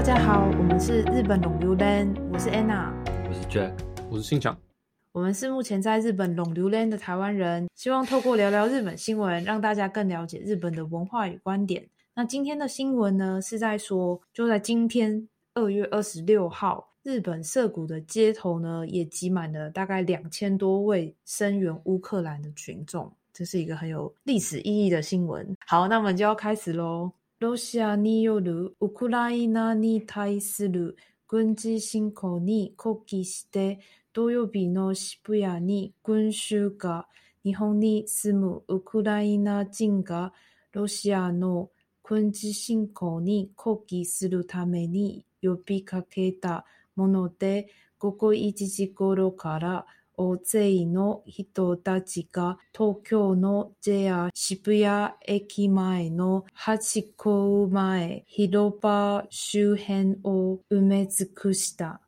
大家好，我们是日本龙流人，我是 Anna，我是 Jack，我是信强。我们是目前在日本龙流人的台湾人，希望透过聊聊日本新闻，让大家更了解日本的文化与观点。那今天的新闻呢，是在说，就在今天二月二十六号，日本涩谷的街头呢，也挤满了大概两千多位声援乌克兰的群众，这是一个很有历史意义的新闻。好，那我们就要开始喽。ロシアによるウクライナに対する軍事侵攻に抗議して土曜日の渋谷に群衆が日本に住むウクライナ人がロシアの軍事侵攻に抗議するために呼びかけたもので午後1時頃から大勢の人たちが東京の JR 渋谷駅前のハチ公前広場周辺を埋め尽くした。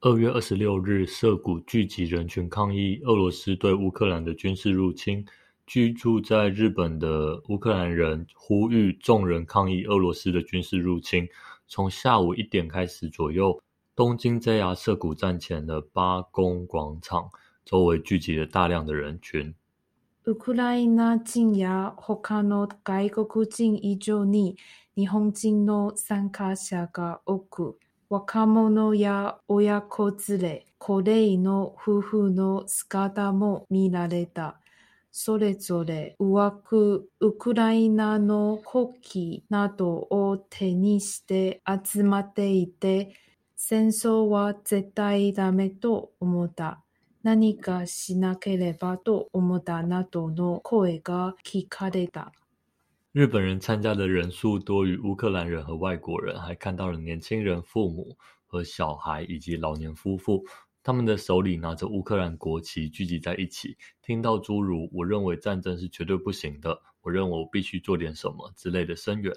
二月二十六日，涩谷聚集人群抗议俄罗斯对乌克兰的军事入侵。居住在日本的乌克兰人呼吁众人抗议俄罗斯的军事入侵。从下午一点开始左右， 东京 JR 涩谷站前的八公广场周围聚集了大量的人群。ウクライナ人や他の外国人以上に日本人の参加者が多く、若者や親子連れ、高齢の夫婦の姿も見られた。それぞれ上くウクライナの国旗などを手にして集まっていて、戦争は絶対ダメと思った。何かしなければと思ったなどの声が聞かれた。日本人参加的人数多于乌克兰人和外国人，还看到了年轻人、父母和小孩以及老年夫妇，他们的手里拿着乌克兰国旗，聚集在一起，听到诸如“我认为战争是绝对不行的”“我认为我必须做点什么”之类的声援。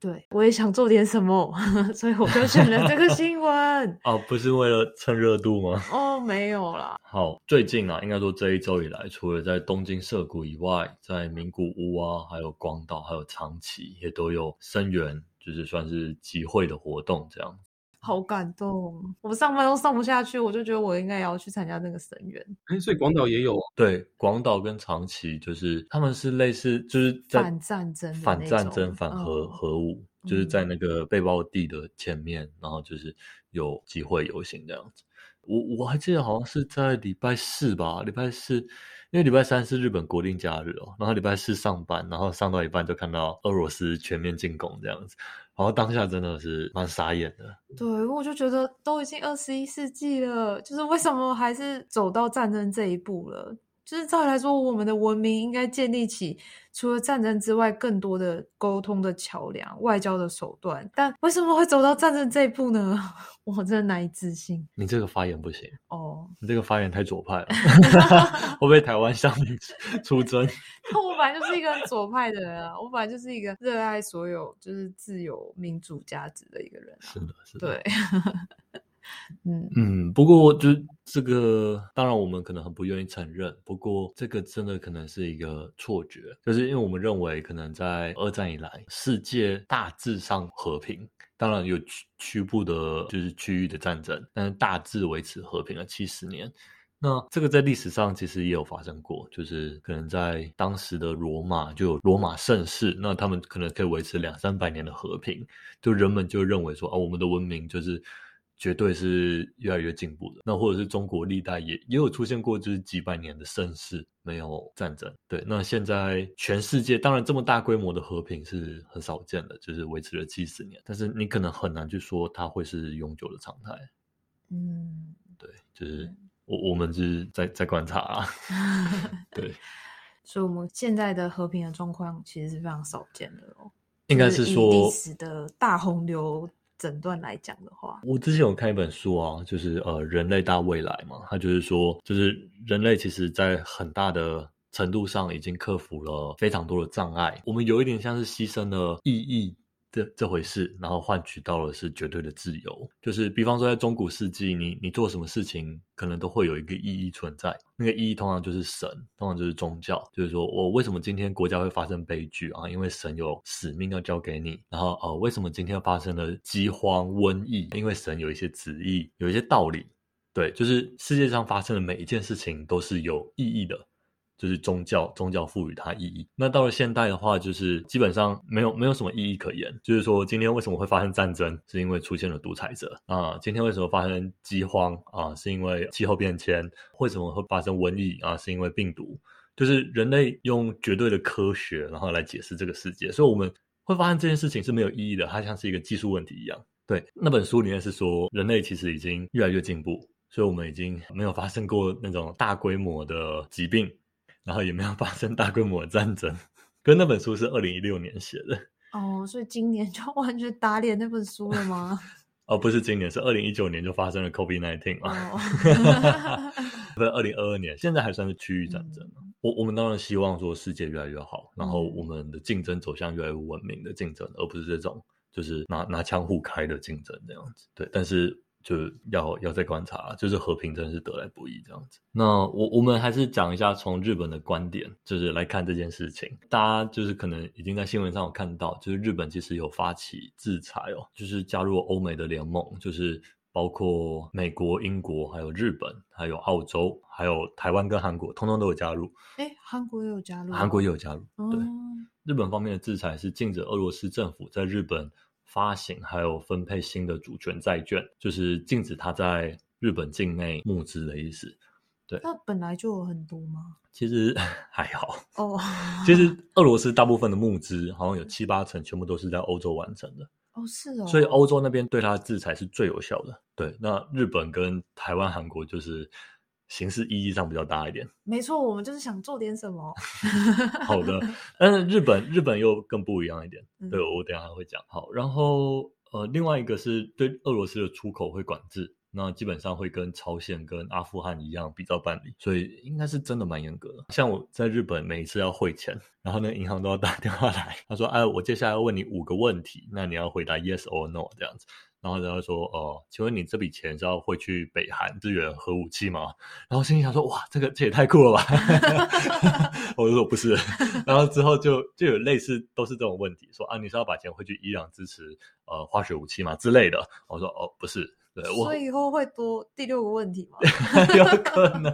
对，我也想做点什么，所以我就选了这个新闻。哦，不是为了蹭热度吗？哦，没有啦。好，最近啊，应该说这一周以来，除了在东京涩谷以外，在名古屋啊，还有广岛，还有长崎，也都有声援，就是算是集会的活动这样。好感动，我上班都上不下去，我就觉得我应该也要去参加那个声援。哎，所以广岛也有对，广岛跟长崎就是他们是类似，就是在反战争反战争、反核、嗯核武，就是在那个背包地的前面，然后就是有集会游行这样子。我我还记得好像是在礼拜四吧，礼拜四，因为礼拜三是日本国定假日哦，然后礼拜四上班，然后上到一半就看到俄罗斯全面进攻这样子，然后当下真的是蛮傻眼的。对，我就觉得都已经二十一世纪了，就是为什么还是走到战争这一步了？就是照理来说，我们的文明应该建立起除了战争之外更多的沟通的桥梁、外交的手段，但为什么会走到战争这一步呢？我真的难以置信。你这个发言不行，哦，你这个发言太左派了，会不会台湾向你出征？那我本来就是一个很左派的人啊，我本来就是一个热爱所有就是自由民主价值的一个人、啊。是的，是的，对，嗯，嗯，不过就这个，当然我们可能很不愿意承认。不过这个真的可能是一个错觉，就是因为我们认为可能在二战以来，世界大致上和平，当然有区区部的，就是区域的战争，但是大致维持和平了七十年。那这个在历史上其实也有发生过，就是可能在当时的罗马就有罗马盛世，那他们可能可以维持两三百年的和平，就人们就认为说啊，我们的文明就是绝对是越来越进步的。那或者是中国历代也也有出现过，就是几百年的盛世没有战争。对，那现在全世界当然这么大规模的和平是很少见的，就是维持了七十年，但是你可能很难去说它会是永久的常态。嗯，对，就是我我们是在在观察啊，对，所以我们现在的和平的状况其实是非常少见的哦。应该是说历史的大洪流诊断来讲的话，我之前有看一本书啊，就是呃，人类大未来嘛，它就是说，就是人类其实在很大的程度上已经克服了非常多的障碍，我们有一点像是牺牲了意义这这回事，然后换取到了是绝对的自由。就是比方说，在中古世纪，你你做什么事情，可能都会有一个意义存在。那个意义通常就是神，通常就是宗教。就是说我为什么今天国家会发生悲剧啊？因为神有使命要交给你。然后呃，为什么今天发生了饥荒、瘟疫？因为神有一些旨意，有一些道理。对，就是世界上发生的每一件事情都是有意义的。就是宗教，宗教赋予它意义。那到了现代的话，就是基本上没有没有什么意义可言。就是说，今天为什么会发生战争，是因为出现了独裁者啊？今天为什么发生饥荒啊？是因为气候变迁？为什么会发生瘟疫啊？是因为病毒？就是人类用绝对的科学，然后来解释这个世界。所以我们会发现这件事情是没有意义的，它像是一个技术问题一样。对，那本书里面是说，人类其实已经越来越进步，所以我们已经没有发生过那种大规模的疾病。然后也没有发生大规模的战争，跟那本书是二零一六年写的哦，所以今年就完全打脸那本书了吗？哦，不是今年，是二零一九年就发生了 COVID nineteen 嘛？不是二零二二年，现在还算是区域战争。我我们当然希望说世界越来越好，然后我们的竞争走向越来越文明的竞争，而不是这种就是拿拿枪互开的竞争这样子。对，但是。就要要再观察，就是和平真是得来不易这样子。那我我们还是讲一下从日本的观点，就是来看这件事情。大家就是可能已经在新闻上有看到，就是日本其实有发起制裁哦，就是加入欧美的联盟，就是包括美国、英国、还有日本、还有澳洲、还有台湾跟韩国，通通都有加入。哎，韩国也有加入，韩国也有加入。对，日本方面的制裁是禁止俄罗斯政府在日本。发行还有分配新的主权债券，就是禁止它在日本境内募资的意思。对，那本来就有很多吗？其实还好哦。其实俄罗斯大部分的募资好像有七八成全部都是在欧洲完成的。哦，是哦。所以欧洲那边对它的制裁是最有效的。对，那日本跟台湾、韩国就是。形式意义上比较大一点，没错，我们就是想做点什么。好的，但是日本日本又更不一样一点，对我等下会讲。好，然后呃，另外一个是对俄罗斯的出口会管制，那基本上会跟朝鲜跟阿富汗一样比较办理，所以应该是真的蛮严格的。像我在日本每一次要汇钱，然后那银行都要打电话来，他说：“哎，我接下来要问你五个问题，那你要回答 yes or no 这样子。”然后他说：“哦，请问你这笔钱是要汇去北韩支援核武器吗？”然后心里想说：“哇，这个这也太酷了吧！” 我就说：“不是。”然后之后就就有类似都是这种问题，说：“啊，你是要把钱汇去伊朗支持呃化学武器吗之类的？”我说：“哦，不是。”所以以后会多第六个问题吗？有可能，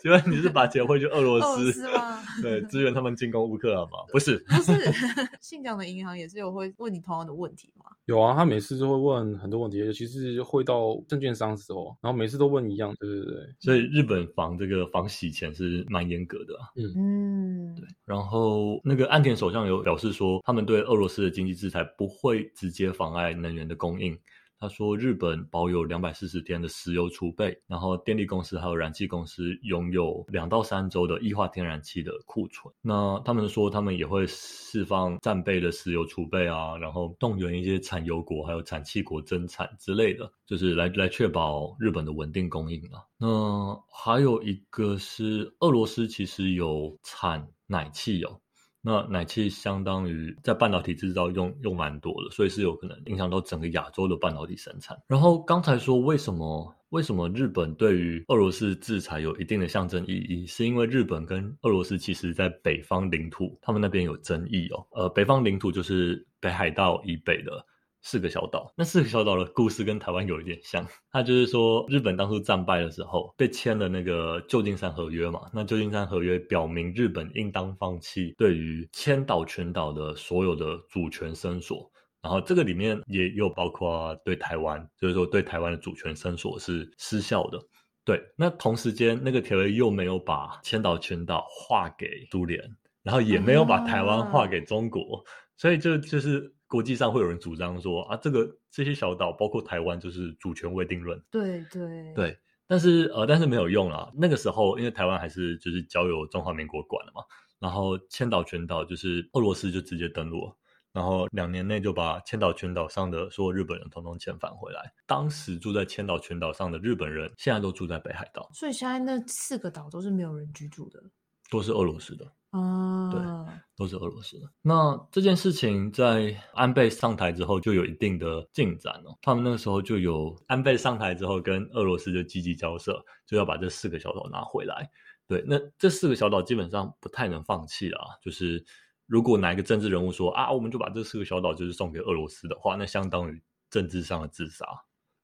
请问你是把钱汇去俄罗斯吗？对，支援他们进攻乌克兰吗？不是，不是。信讲的银行也是有会问你同样的问题吗？有啊，他每次都会问很多问题，尤其是汇到证券商的时候，然后每次都问一样。对对对。所以日本防这个防洗钱是蛮严格的。嗯嗯，对。然后那个岸田首相有表示说，他们对俄罗斯的经济制裁不会直接妨碍能源的供应。他说，日本保有两百四十天的石油储备，然后电力公司还有燃气公司拥有两到三周的液化天然气的库存。那他们说，他们也会释放战备的石油储备啊，然后动员一些产油国还有产气国增产之类的，就是来来确保日本的稳定供应啊。那还有一个是俄罗斯其实有产奶气哦。那奶气相当于在半导体制造用用蛮多的，所以是有可能影响到整个亚洲的半导体生产。然后刚才说为什么为什么日本对于俄罗斯制裁有一定的象征意义，是因为日本跟俄罗斯其实在北方领土，他们那边有争议哦。呃，北方领土就是北海道以北的。四个小岛，那四个小岛的故事跟台湾有一点像。它就是说，日本当初战败的时候，被签了那个旧金山合约嘛。那旧金山合约表明，日本应当放弃对于千岛群岛的所有的主权伸索。然后这个里面也有包括对台湾，就是说对台湾的主权伸索是失效的。对，那同时间那个条约又没有把千岛群岛划给苏联，然后也没有把台湾划给中国，所以就就是。国际上会有人主张说啊，这个这些小岛包括台湾就是主权未定论。对对对，但是呃，但是没有用啊。那个时候因为台湾还是就是交由中华民国管了嘛，然后千岛群岛就是俄罗斯就直接登陆，然后两年内就把千岛群岛上的所有日本人统统遣返回来。当时住在千岛群岛上的日本人现在都住在北海道，所以现在那四个岛都是没有人居住的，都是俄罗斯的。啊，都是俄罗斯的。那这件事情在安倍上台之后就有一定的进展哦。他们那个时候就有安倍上台之后跟俄罗斯就积极交涉，就要把这四个小岛拿回来。对，那这四个小岛基本上不太能放弃了。就是如果哪一个政治人物说啊，我们就把这四个小岛就是送给俄罗斯的话，那相当于政治上的自杀。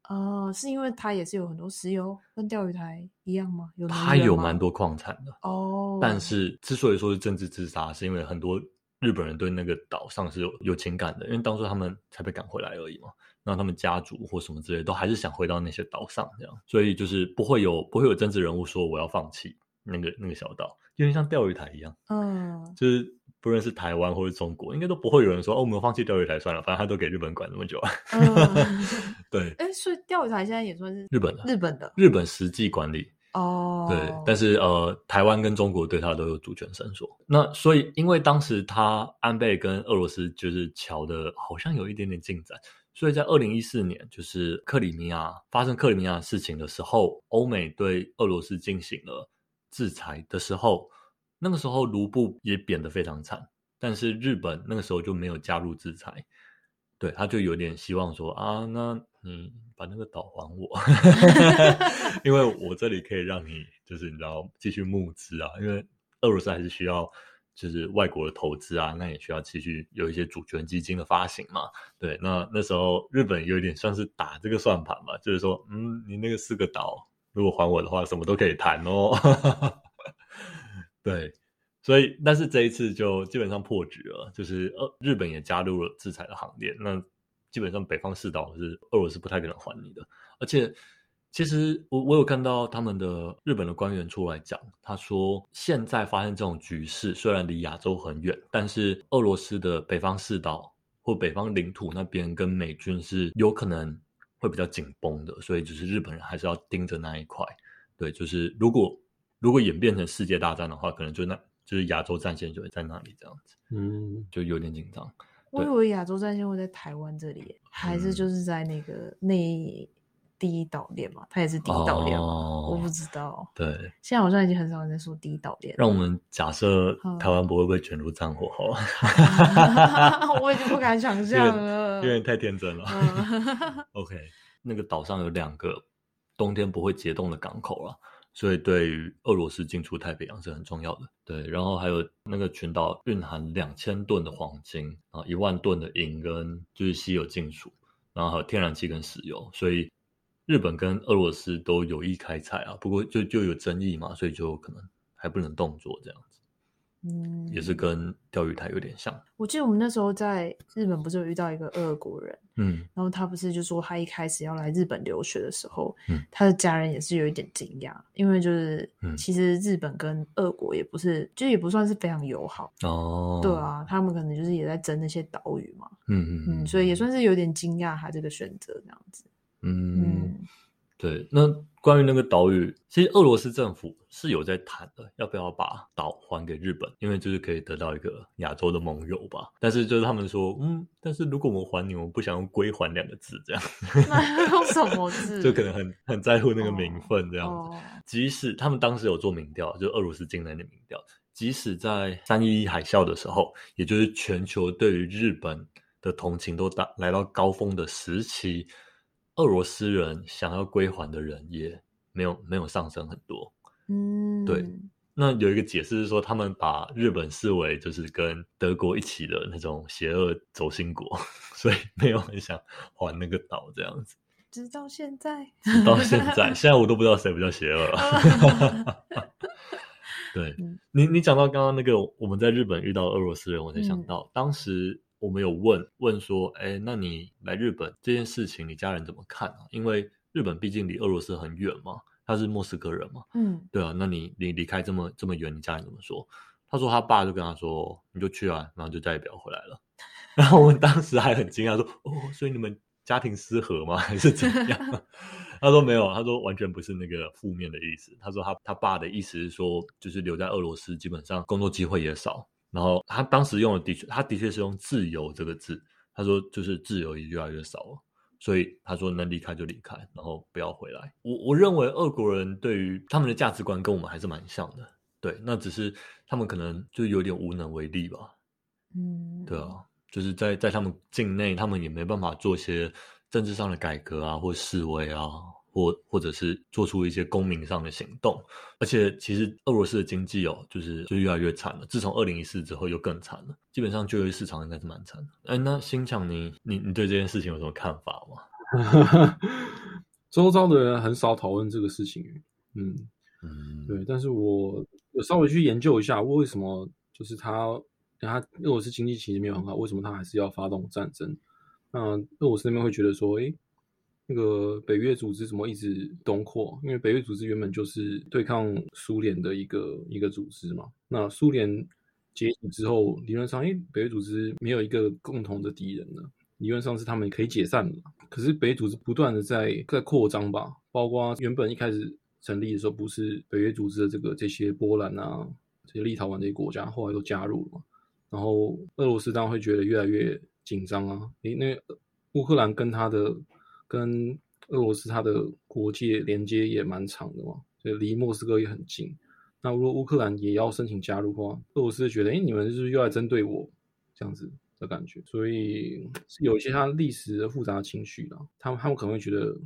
哦，是因为它也是有很多石油，跟钓鱼台一样吗？有它有蛮多矿产的哦。但是之所以说是政治自杀，是因为很多日本人对那个岛上是有有情感的，因为当初他们才被赶回来而已嘛。那他们家族或什么之类，都还是想回到那些岛上这样，所以就是不会有不会有政治人物说我要放弃。那个那个小岛有点像钓鱼台一样，嗯，就是不论是台湾或者中国，应该都不会有人说哦，我们放弃钓鱼台算了，反正他都给日本管那么久。对，哎，所以钓鱼台现在也算是日本的，日本的，日本实际管理哦。对，但是呃，台湾跟中国对他都有主权伸索。那所以，因为当时他安倍跟俄罗斯就是桥的，好像有一点点进展，所以在二零一四年，就是克里米亚发生克里米亚事情的时候，欧美对俄罗斯进行了。制裁的时候，那个时候卢布也贬得非常惨，但是日本那个时候就没有加入制裁，对，他就有点希望说啊，那你把那个岛还我，因为我这里可以让你就是你知道继续募资啊，因为俄罗斯还是需要就是外国的投资啊，那也需要继续有一些主权基金的发行嘛，对，那那时候日本有点算是打这个算盘嘛，就是说，嗯，你那个四个岛。如果还我的话，什么都可以谈哦。对，所以但是这一次就基本上破局了，就是呃日本也加入了制裁的行列。那基本上北方四岛是俄罗斯不太可能还你的。而且其实我我有看到他们的日本的官员出来讲，他说现在发生这种局势，虽然离亚洲很远，但是俄罗斯的北方四岛或北方领土那边跟美军是有可能。会比较紧绷的，所以就是日本人还是要盯着那一块。对，就是如果如果演变成世界大战的话，可能就那就是亚洲战线就会在那里这样子。嗯，就有点紧张。我以为亚洲战线会在台湾这里，还是就是在那个内第一岛链嘛？它也是第一岛链哦？我不知道。对，现在好像已经很少人在说第一岛链。让我们假设台湾不会被卷入战火，好了。我已经不敢想象了，有点太天真了。OK，那个岛上有两个冬天不会结冻的港口了，所以对于俄罗斯进出太平洋是很重要的。对，然后还有那个群岛蕴含两千吨的黄金啊，一万吨的银跟就是稀有金属，然后还有天然气跟石油，所以。日本跟俄罗斯都有意开采啊，不过就就有争议嘛，所以就可能还不能动作这样子。嗯，也是跟钓鱼台有点像。我记得我们那时候在日本不是有遇到一个俄国人，嗯，然后他不是就说他一开始要来日本留学的时候，嗯，他的家人也是有一点惊讶，因为就是其实日本跟俄国也不是，就也不算是非常友好哦。对啊，他们可能就是也在争那些岛屿嘛，嗯嗯嗯，所以也算是有点惊讶他这个选择这样子。嗯，对。那关于那个岛屿，其实俄罗斯政府是有在谈的，要不要把岛还给日本？因为就是可以得到一个亚洲的盟友吧。但是就是他们说，嗯，但是如果我们还你，我们不想用“归还”两个字，这样。那 用什么字？就可能很很在乎那个名分这样子。即使他们当时有做民调，就俄罗斯境内的民调，即使在三一一海啸的时候，也就是全球对于日本的同情都达来到高峰的时期。俄罗斯人想要归还的人也没有没有上升很多，嗯，对。那有一个解释是说，他们把日本视为就是跟德国一起的那种邪恶轴心国，所以没有很想还那个岛这样子。直到现在，直到现在，现在我都不知道谁比较邪恶了。对你，你讲到刚刚那个我们在日本遇到俄罗斯人，我才想到当时。我们有问问说，哎，那你来日本这件事情，你家人怎么看啊？因为日本毕竟离俄罗斯很远嘛，他是莫斯科人嘛，嗯，对啊，那你你离开这么这么远，你家人怎么说？他说他爸就跟他说，你就去啊，然后就再也不要回来了。然后我们当时还很惊讶，说，哦，所以你们家庭失和吗？还是怎样？他说没有，他说完全不是那个负面的意思。他说他他爸的意思是说，就是留在俄罗斯，基本上工作机会也少。然后他当时用的的确，他的确是用“自由”这个字。他说，就是自由也越来越少了，所以他说能离开就离开，然后不要回来。我我认为俄国人对于他们的价值观跟我们还是蛮像的，对，那只是他们可能就有点无能为力吧。嗯，对啊，就是在在他们境内，他们也没办法做些政治上的改革啊，或示威啊，或或者是做出一些公民上的行动。而且，其实俄罗斯的经济哦，就是就越来越惨了。自从二零一四之后，又更惨了。基本上就业市场应该是蛮惨的。哎，那新强，你你你对这件事情有什么看法吗？周遭的人很少讨论这个事情。嗯嗯，对，但是我有稍微去研究一下，为什么就是他。他俄罗斯经济其实没有很好，为什么他还是要发动战争？那俄罗斯那边会觉得说，哎，那个北约组织怎么一直东扩？因为北约组织原本就是对抗苏联的一个一个组织嘛。那苏联解体之后，理论上，哎，北约组织没有一个共同的敌人了，理论上是他们可以解散的。可是北约组织不断的在在扩张吧，包括原本一开始成立的时候，不是北约组织的这个这些波兰啊、这些立陶宛这些国家，后来都加入了嘛。然后俄罗斯当然会觉得越来越紧张啊！诶，那乌克兰跟他的跟俄罗斯它的国界连接也蛮长的嘛，就离莫斯科也很近。那如果乌克兰也要申请加入的话，俄罗斯觉得，哎，你们是不是又来针对我这样子的感觉？所以有一些他历史的复杂情绪啦，他们他们可能会觉得，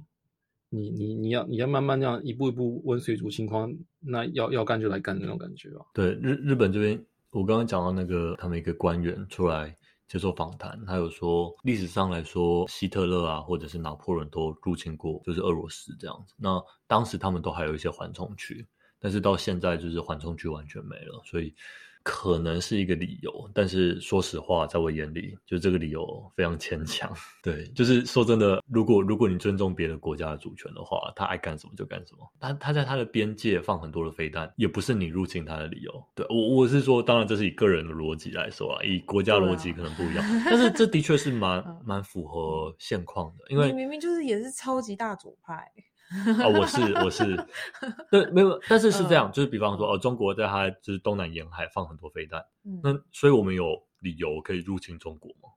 你你你要你要慢慢这样一步一步温水煮青蛙，那要要干就来干那种感觉啊。对，日日本这边。我刚刚讲到那个，他们一个官员出来接受访谈，他有说，历史上来说，希特勒啊，或者是拿破仑都入侵过，就是俄罗斯这样子。那当时他们都还有一些缓冲区，但是到现在就是缓冲区完全没了，所以。可能是一个理由，但是说实话，在我眼里，就这个理由非常牵强。对，就是说真的，如果如果你尊重别的国家的主权的话，他爱干什么就干什么。他他在他的边界放很多的飞弹，也不是你入侵他的理由。对我我是说，当然这是以个人的逻辑来说啊，以国家逻辑可能不一样。但是这的确是蛮蛮符合现况的，因为明明就是也是超级大左派。啊，我是我是，对，没有，但是是这样，就是比方说，哦，中国在它就是东南沿海放很多飞弹，那所以我们有理由可以入侵中国吗？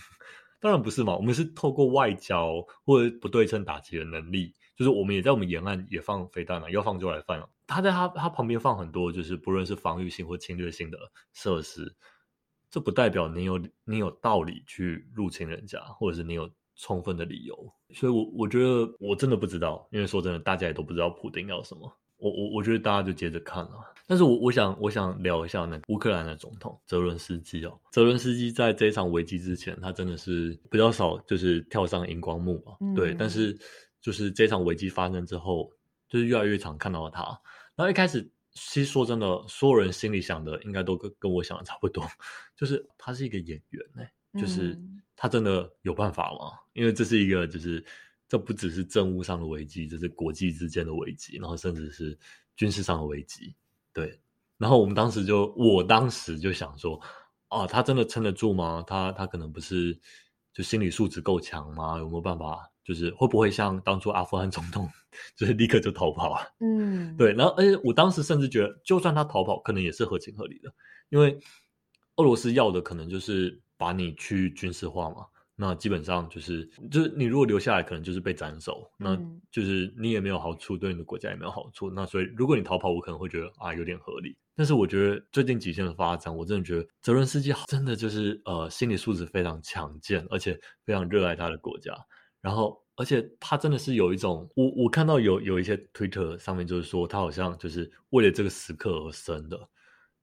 当然不是嘛，我们是透过外交或者不对称打击的能力，就是我们也在我们沿岸也放飞弹了，要放就来放。他在他他旁边放很多，就是不论是防御性或侵略性的设施，这不代表你有你有道理去入侵人家，或者是你有。充分的理由，所以，我我觉得我真的不知道，因为说真的，大家也都不知道普丁要什么。我我我觉得大家就接着看了。但是我我想我想聊一下那乌克兰的总统泽伦斯基哦，泽伦斯基在这一场危机之前，他真的是比较少就是跳上荧光幕嘛，对。但是就是这场危机发生之后，就是越来越常看到他。然后一开始，其实说真的，所有人心里想的应该都跟跟我想的差不多，就是他是一个演员呢。就是他真的有办法吗？因为这是一个，就是这不只是政务上的危机，这是国际之间的危机，然后甚至是军事上的危机。对，然后我们当时就，我当时就想说，啊，他真的撑得住吗？他他可能不是就心理素质够强吗？有没有办法？就是会不会像当初阿富汗总统，就是立刻就逃跑啊？嗯，对。然后，而且我当时甚至觉得，就算他逃跑，可能也是合情合理的，因为俄罗斯要的可能就是。把你去军事化嘛？那基本上就是，就是你如果留下来，可能就是被斩首，那就是你也没有好处，对你的国家也没有好处。那所以，如果你逃跑，我可能会觉得啊，有点合理。但是我觉得最近几天的发展，我真的觉得泽伦斯基真的就是呃，心理素质非常强健，而且非常热爱他的国家。然后，而且他真的是有一种，我我看到有有一些推特上面就是说，他好像就是为了这个时刻而生的。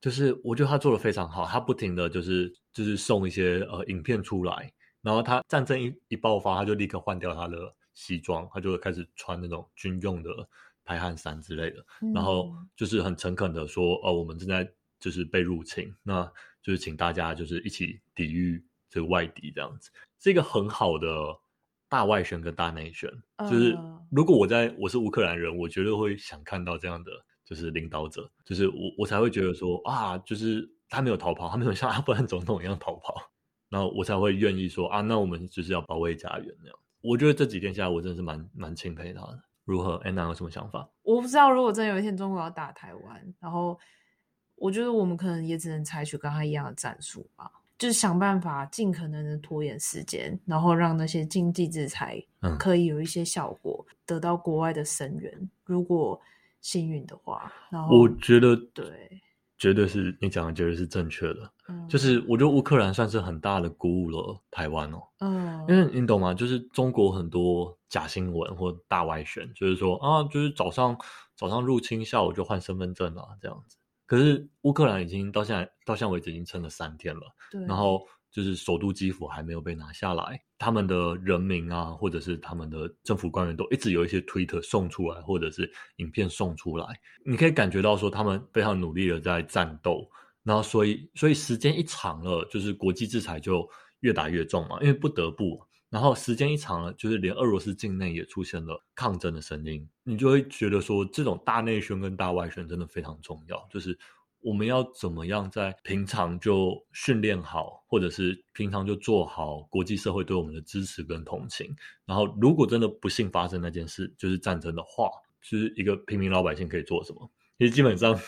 就是我觉得他做的非常好，他不停的就是就是送一些呃影片出来，然后他战争一一爆发，他就立刻换掉他的西装，他就开始穿那种军用的排汗衫之类的，然后就是很诚恳的说，哦，我们正在就是被入侵，那就是请大家就是一起抵御这个外敌这样子，是一个很好的大外宣跟大内宣，就是如果我在我是乌克兰人，我绝对会想看到这样的。就是领导者，就是我，我才会觉得说啊，就是他没有逃跑，他没有像阿富汗总统一样逃跑，然后我才会愿意说啊，那我们就是要保卫家园那样。我觉得这几天下来，我真的是蛮蛮钦佩他的。如何？安娜有什么想法？我不知道，如果真有一天中国要打台湾，然后我觉得我们可能也只能采取跟他一样的战术吧，就是想办法尽可能的拖延时间，然后让那些经济制裁可以有一些效果，得到国外的声援。如果幸运的话，然后我觉得对，绝对是你讲的绝对是正确的。嗯，就是我觉得乌克兰算是很大的鼓舞了台湾哦，嗯，因为你懂吗？就是中国很多假新闻或大外宣，就是说啊，就是早上早上入侵，下午就换身份证啊，这样子。可是乌克兰已经到现在到现在为止已经撑了三天了，对，然后就是首都基辅还没有被拿下来，他们的人民啊，或者是他们的政府官员都一直有一些推特送出来，或者是影片送出来，你可以感觉到说他们非常努力的在战斗。然后，所以，所以时间一长了，就是国际制裁就越打越重嘛，因为不得不。然后时间一长了，就是连俄罗斯境内也出现了抗争的声音，你就会觉得说，这种大内宣跟大外宣真的非常重要。就是我们要怎么样在平常就训练好，或者是平常就做好国际社会对我们的支持跟同情。然后，如果真的不幸发生那件事，就是战争的话，就是一个平民老百姓可以做什么？其实基本上。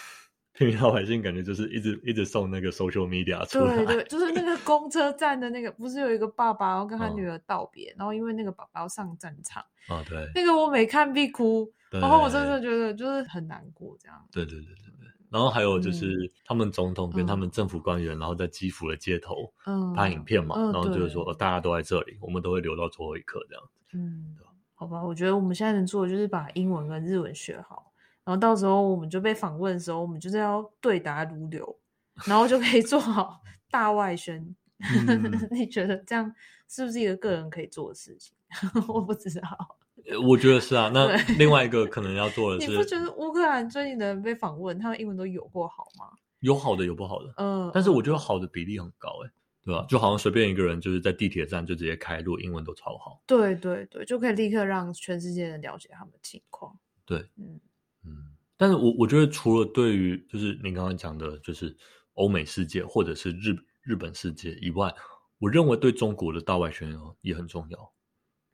平民老百姓感觉就是一直一直送那个 social media 出来，对对，就是那个公车站的那个，不是有一个爸爸要跟他哦女儿道别，然后因为那个爸爸要上战场，啊，对，那个我每看必哭，对然后我真的觉得就是很难过这样。对对对对对。然后还有就是嗯他们总统跟他们嗯政府官员，然后在基辅的街头嗯，拍影片嘛，嗯然后就是对。说、呃大家都在这里，我们都会留到最后一刻这样。嗯，好吧，我觉得我们现在能做的就是把英文跟日文学好，然后到时候我们就被访问的时候，我们就是要对答如流，然后就可以做好大外宣。嗯。你觉得这样是不是一个个人可以做的事情？我不知道，呃我觉得是啊。那另外一个可能要做的 是你不觉，得乌克兰最近的人被访问，他们英文都有过好吗？有好的有不好的，嗯，但是我觉得嗯好的比例很高哎、对吧？就好像随便一个人就是在地铁站就直接开路，英文都超好。对对对，就可以立刻让全世界人了解他们的情况。对，嗯嗯，但是我我觉得除了对于就是您刚刚讲的，就是欧美世界或者是日日本世界以外，我认为对中国的大外宣哦也很重要。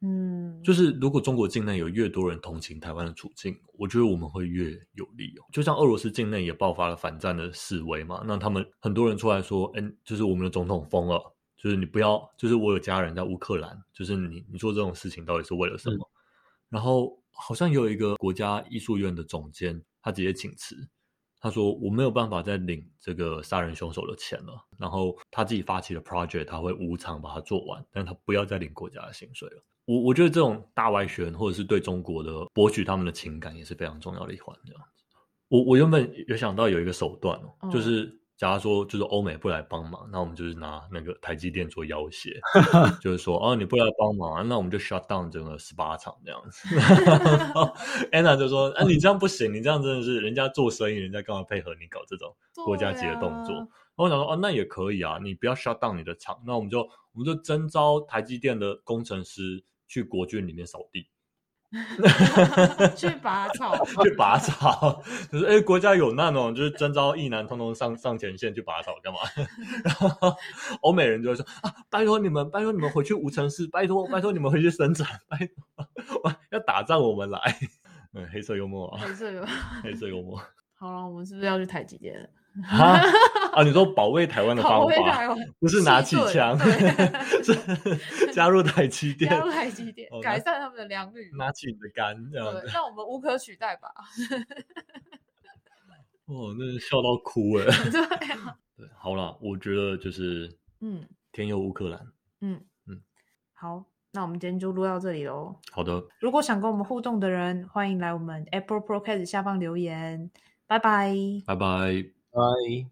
嗯，就是如果中国境内有越多人同情台湾的处境，我觉得我们会越有利哦。就像俄罗斯境内也爆发了反战的示威嘛，那他们很多人出来说，嗯，就是我们的总统疯了，就是你不要，就是我有家人在乌克兰，就是你你做这种事情到底是为了什么？然后好像有一个国家艺术院的总监，他直接请辞，他说我没有办法再领这个杀人凶手的钱了，然后他自己发起的 project 他会无偿把它做完，但他不要再领国家的薪水了。我我觉得这种大外宣或者是对中国的博取他们的情感也是非常重要的一环。这样子，我我原本有想到有一个手段哦，嗯就是假如说就是欧美不来帮忙，那我们就是拿那个台积电做要挟，就是说哦你不来帮忙，那我们就 shut down 整个十八厂这样子。Anna 就说啊你这样不行，你这样真的是人家做生意，人家干嘛配合你搞这种国家级的动作？啊然后我想说，哦，那也可以啊，你不要 shut down 你的厂，那我们就我们就征招台积电的工程师去国军里面扫地，去拔草，去拔草，就是哎、国家有难哦，就是征召义男通通上上前线去拔草干嘛？然后欧美人就会说啊，拜托你们，拜托你们回去无城市，拜托拜托你们回去生产，拜托要打仗我们来。嗯，黑色幽默啊，黑色幽默。黑色幽默好了，我们是不是要去台积电了？啊啊！你说保卫台湾的方法，不是拿起枪，对是 加入台积电，加入台积电哦，改善他们的良率。拿起你的杆这样子，，让我们无可取代吧。哦，那笑到哭 哎。对啊，对，好了，我觉得就是嗯天佑乌克兰。嗯嗯，好，那我们今天就录到这里喽。好的，如果想跟我们互动的人，欢迎来我们 Apple Podcast 下方留言。拜拜。拜拜。拜。